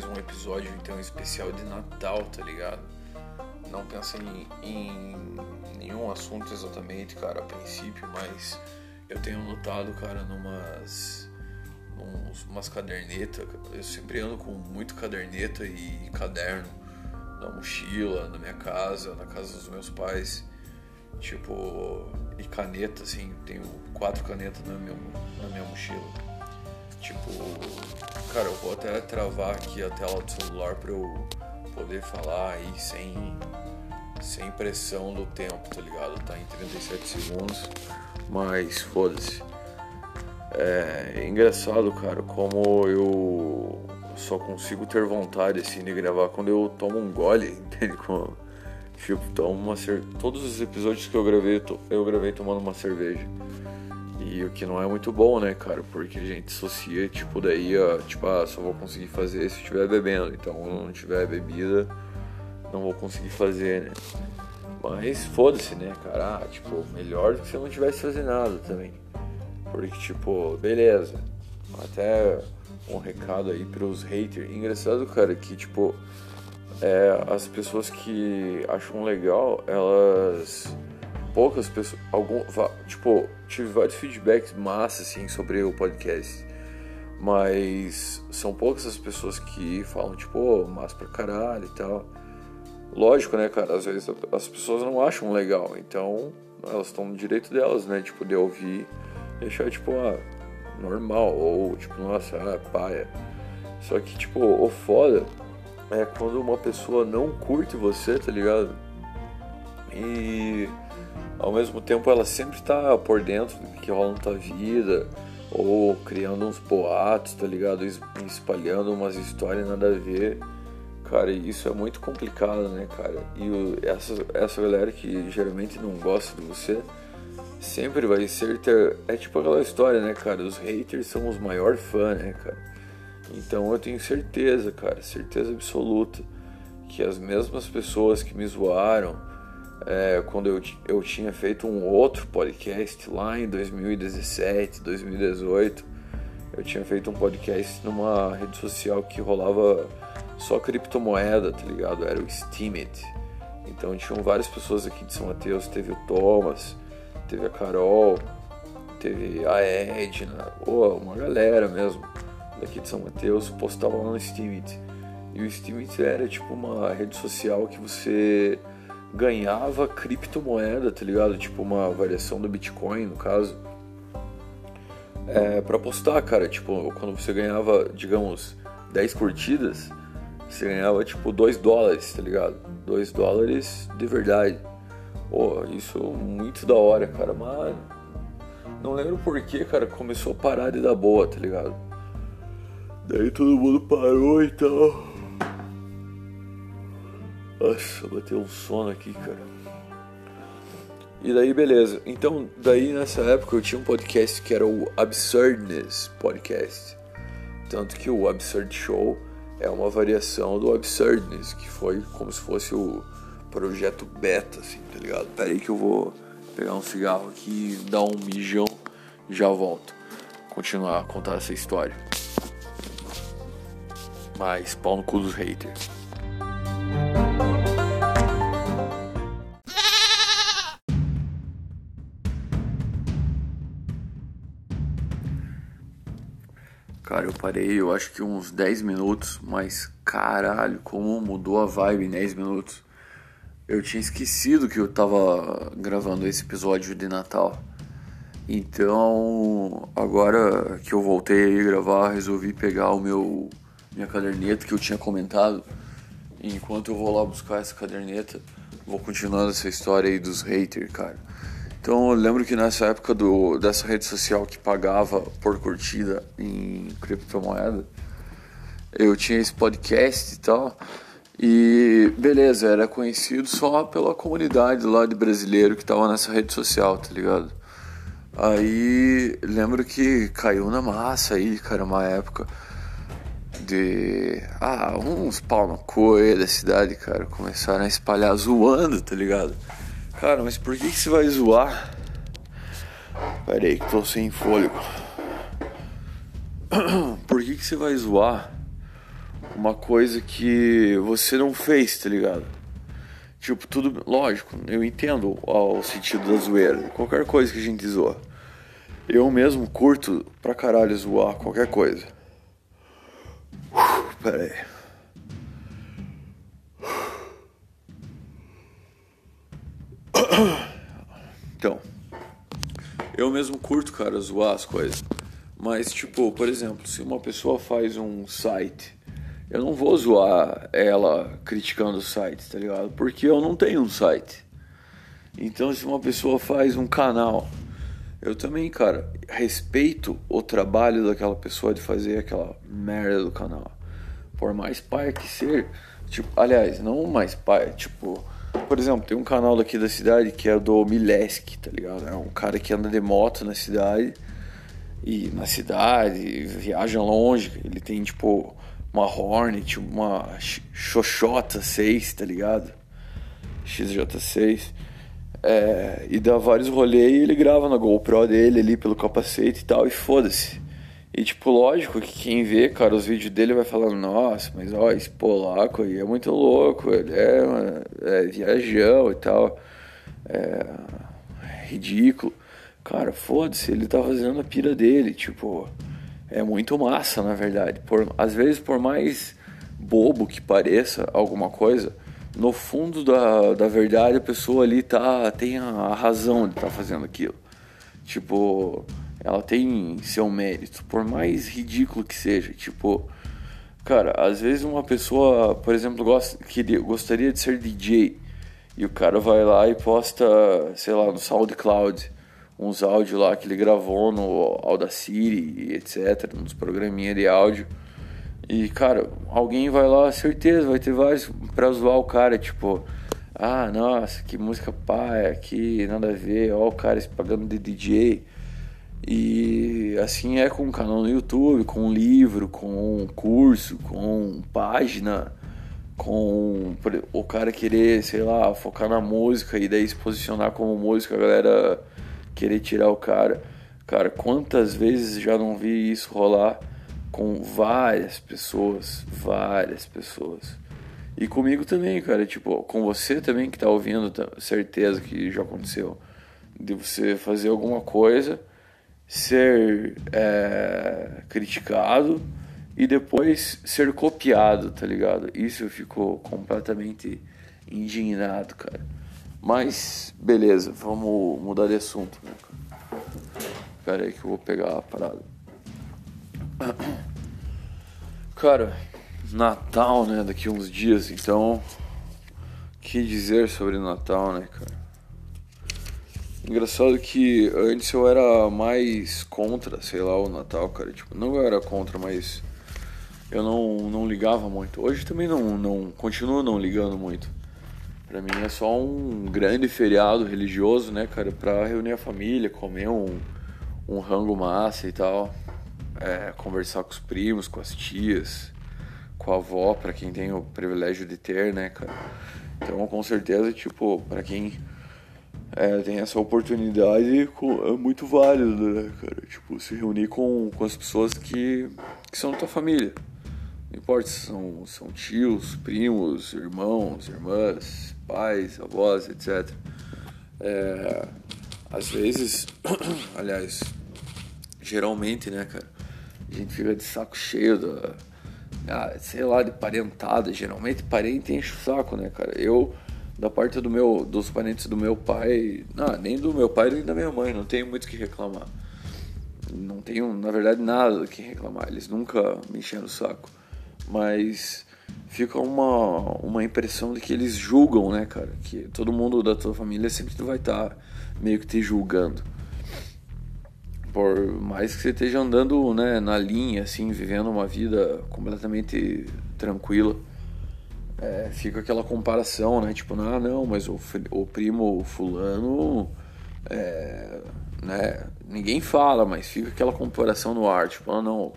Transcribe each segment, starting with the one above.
mais um episódio então especial de Natal, tá ligado? Não pensa em, em nenhum assunto exatamente, cara, a princípio, mas eu tenho notado, cara, numas uns, umas cadernetas. Eu sempre ando com muito caderneta e caderno na mochila, na minha casa, na casa dos meus pais. Tipo, e caneta, assim, tenho quatro canetas na minha, na minha mochila. Tipo, cara, eu vou até travar aqui a tela do celular pra eu poder falar aí sem, sem pressão do tempo, tá ligado? Tá em 37 segundos, mas foda-se. É engraçado, cara, como eu só consigo ter vontade assim de gravar quando eu tomo um gole, entende? Como, tipo, tomo uma cer... todos os episódios que eu gravei, eu gravei tomando uma cerveja. E o que não é muito bom, né, cara? Porque a gente associa, tipo, daí, ó, tipo, ah, só vou conseguir fazer se estiver bebendo. Então, se não tiver bebida, não vou conseguir fazer, né? Mas foda-se, né, cara? Ah, tipo, melhor do que se eu não tivesse fazendo nada também. Porque, tipo, beleza. Até um recado aí pros haters. Engraçado, cara, que, tipo, é, as pessoas que acham legal, elas. Poucas pessoas. Algum, tipo, tive vários feedbacks massa, assim, sobre o podcast. Mas são poucas as pessoas que falam, tipo, oh, massa pra caralho e tal. Lógico, né, cara? Às vezes as pessoas não acham legal. Então, elas estão no direito delas, né? Tipo, de ouvir deixar tipo, ah, normal, ou tipo, nossa, ah, paia. Só que, tipo, o foda é quando uma pessoa não curte você, tá ligado? E ao mesmo tempo ela sempre tá por dentro do que rola na tua vida, ou criando uns boatos, tá ligado? Espalhando umas histórias nada a ver. Cara, isso é muito complicado, né, cara? E essa, essa galera que geralmente não gosta de você sempre vai ser ter. É tipo aquela história, né, cara? Os haters são os maiores fãs, né, cara? Então eu tenho certeza, cara, certeza absoluta, que as mesmas pessoas que me zoaram é, quando eu, eu tinha feito um outro podcast lá em 2017, 2018, eu tinha feito um podcast numa rede social que rolava só criptomoeda, tá ligado? Era o Steemit. Então tinham várias pessoas aqui de São Mateus, teve o Thomas, teve a Carol, teve a Edna, ou uma galera mesmo daqui de São Mateus postava lá no Steamit. E o Steamit era tipo uma rede social que você ganhava criptomoeda, tá ligado? Tipo uma variação do Bitcoin, no caso. É, pra postar, cara, tipo, quando você ganhava, digamos, 10 curtidas, você ganhava tipo 2 dólares, tá ligado? 2 dólares de verdade. Pô, isso muito da hora, cara, mas não lembro porquê, cara, começou a parar de dar boa, tá ligado? Daí todo mundo parou e tal. Nossa, bateu um sono aqui, cara. E daí, beleza. Então, daí nessa época eu tinha um podcast que era o Absurdness Podcast. Tanto que o Absurd Show é uma variação do Absurdness, que foi como se fosse o projeto beta, assim, tá ligado? Pera aí que eu vou pegar um cigarro aqui, dar um mijão e já volto. Continuar a contar essa história. Mas pau no cu dos haters. Cara, eu parei, eu acho que uns 10 minutos, mas caralho, como mudou a vibe em 10 minutos. Eu tinha esquecido que eu tava gravando esse episódio de Natal. Então, agora que eu voltei a gravar, resolvi pegar o meu minha caderneta que eu tinha comentado. Enquanto eu vou lá buscar essa caderneta, vou continuando essa história aí dos haters, cara. Então, eu lembro que nessa época do, dessa rede social que pagava por curtida em criptomoeda, eu tinha esse podcast e tal. E beleza, era conhecido só pela comunidade lá de brasileiro que tava nessa rede social, tá ligado? Aí lembro que caiu na massa aí, cara, uma época de. Ah, uns pau no aí da cidade, cara, começaram a espalhar zoando, tá ligado? Cara, mas por que, que você vai zoar? Pera aí que tô sem fôlego. Por que, que você vai zoar uma coisa que você não fez, tá ligado? Tipo, tudo. Lógico, eu entendo o sentido da zoeira. Qualquer coisa que a gente zoa. Eu mesmo curto pra caralho zoar qualquer coisa. Pera. Eu mesmo curto, cara, zoar as coisas. Mas, tipo, por exemplo, se uma pessoa faz um site, eu não vou zoar ela criticando o site, tá ligado? Porque eu não tenho um site. Então, se uma pessoa faz um canal, eu também, cara, respeito o trabalho daquela pessoa de fazer aquela merda do canal. Por mais pai que ser, tipo, aliás, não mais pai, tipo, por exemplo, tem um canal daqui da cidade que é do Milesk, tá ligado? É um cara que anda de moto na cidade e na cidade, viaja longe. Ele tem tipo uma Hornet, uma Xoxota 6, tá ligado? XJ6. É, e dá vários rolês e ele grava na GoPro dele ali pelo capacete e tal, e foda-se. E tipo, lógico que quem vê, cara, os vídeos dele vai falando, nossa, mas ó, esse polaco aí é muito louco, ele é, é viajão e tal. É ridículo. Cara, foda-se, ele tá fazendo a pira dele, tipo, é muito massa, na verdade. Por, às vezes, por mais bobo que pareça alguma coisa, no fundo da, da verdade a pessoa ali tá, tem a razão de tá fazendo aquilo. Tipo, ela tem seu mérito, por mais ridículo que seja. Tipo, cara, às vezes uma pessoa, por exemplo, gosta, queria, gostaria de ser DJ e o cara vai lá e posta, sei lá, no SoundCloud uns áudios lá que ele gravou no Audacity, etc, nos programinha de áudio. E, cara, alguém vai lá, certeza, vai ter vários pra zoar o cara, tipo, ah, nossa, que música paia, que nada a ver, ó o cara se pagando de DJ. E assim é com um canal no YouTube, com livro, com curso, com página, com o cara querer, sei lá, focar na música e daí se posicionar como música, a galera querer tirar o cara. Cara, quantas vezes já não vi isso rolar com várias pessoas, várias pessoas. E comigo também, cara, tipo, com você também que tá ouvindo, tá, certeza que já aconteceu. De você fazer alguma coisa ser é, criticado e depois ser copiado, tá ligado? Isso eu completamente indignado, cara. Mas, beleza, vamos mudar de assunto, né, cara? Aí que eu vou pegar a parada. Cara, Natal, né? Daqui uns dias, então. que dizer sobre Natal, né, cara? Engraçado que antes eu era mais contra, sei lá, o Natal, cara. Tipo, não eu era contra, mas eu não, não ligava muito. Hoje também não, não continuo não ligando muito. Pra mim é só um grande feriado religioso, né, cara? Pra reunir a família, comer um, um rango massa e tal. É, conversar com os primos, com as tias, com a avó, pra quem tem o privilégio de ter, né, cara? Então, com certeza, tipo, pra quem é, tem essa oportunidade é muito válido, né, cara? Tipo, se reunir com, com as pessoas que, que são da tua família. Não importa se são, são tios, primos, irmãos, irmãs, pais, avós, etc. É, às vezes, aliás, geralmente, né, cara? A gente fica de saco cheio da. Ah, sei lá, de parentada. Geralmente parente enche o saco, né, cara? Eu da parte do meu, dos parentes do meu pai, não, nem do meu pai nem da minha mãe, não tenho muito o que reclamar. Não tenho, na verdade, nada que reclamar. Eles nunca me encheram o saco. Mas fica uma, uma impressão de que eles julgam, né, cara? Que todo mundo da tua família sempre vai estar tá meio que te julgando. Por mais que você esteja andando né, na linha, assim, vivendo uma vida completamente tranquila é, fica aquela comparação, né? Tipo, ah, não, mas o, o primo fulano, é, né? Ninguém fala, mas fica aquela comparação no ar, tipo, ah, não,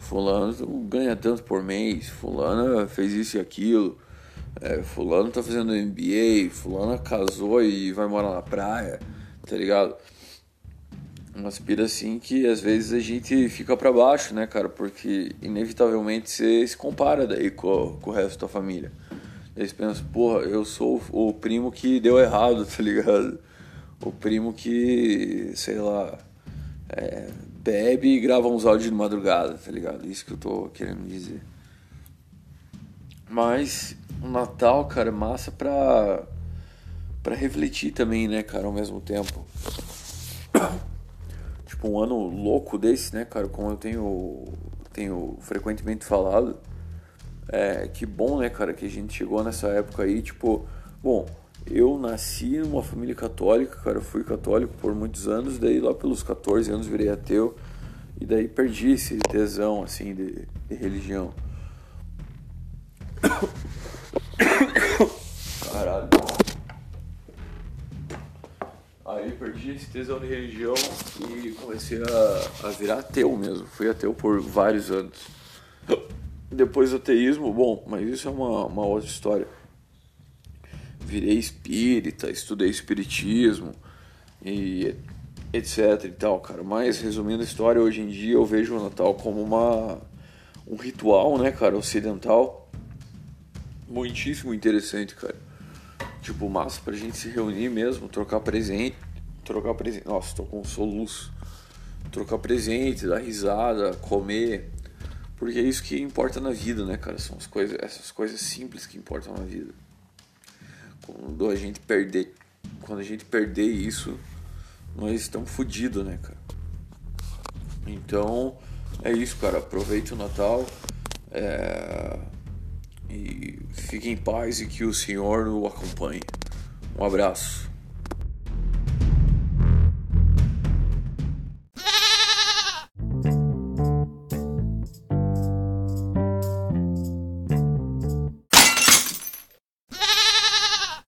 fulano ganha tanto por mês, fulano fez isso e aquilo, é, fulano tá fazendo MBA, fulano casou e vai morar na praia, tá ligado? umas piras assim que às vezes a gente fica para baixo, né, cara? Porque inevitavelmente você se compara daí com, com o resto da família. Eles pensam, porra, eu sou o primo que deu errado, tá ligado? O primo que, sei lá, é, bebe e grava uns áudios de madrugada, tá ligado? Isso que eu tô querendo dizer. Mas o Natal, cara, é massa pra, pra refletir também, né, cara, ao mesmo tempo tipo, um ano louco desse, né, cara? Como eu tenho, tenho frequentemente falado. É, que bom, né, cara, que a gente chegou nessa época aí, tipo, bom, eu nasci numa família católica, cara, eu fui católico por muitos anos, daí lá pelos 14 anos virei ateu, e daí perdi esse tesão, assim, de, de religião. Caralho. Aí perdi esse tesão de religião e comecei a, a virar ateu mesmo. Fui ateu por vários anos. Depois do ateísmo, bom, mas isso é uma, uma outra história. Virei espírita, estudei espiritismo e etc e tal, cara. Mas resumindo a história, hoje em dia eu vejo o Natal como uma um ritual, né, cara, ocidental muitíssimo interessante, cara Tipo, massa pra gente se reunir mesmo, trocar presente. Trocar presente. Nossa, tô com um soluço. Trocar presente, dar risada, comer. Porque é isso que importa na vida, né, cara? São as coisas, essas coisas simples que importam na vida. Quando a gente perder. Quando a gente perder isso, nós estamos fodidos, né, cara? Então, é isso, cara. Aproveite o Natal. É e fique em paz e que o Senhor o acompanhe. Um abraço.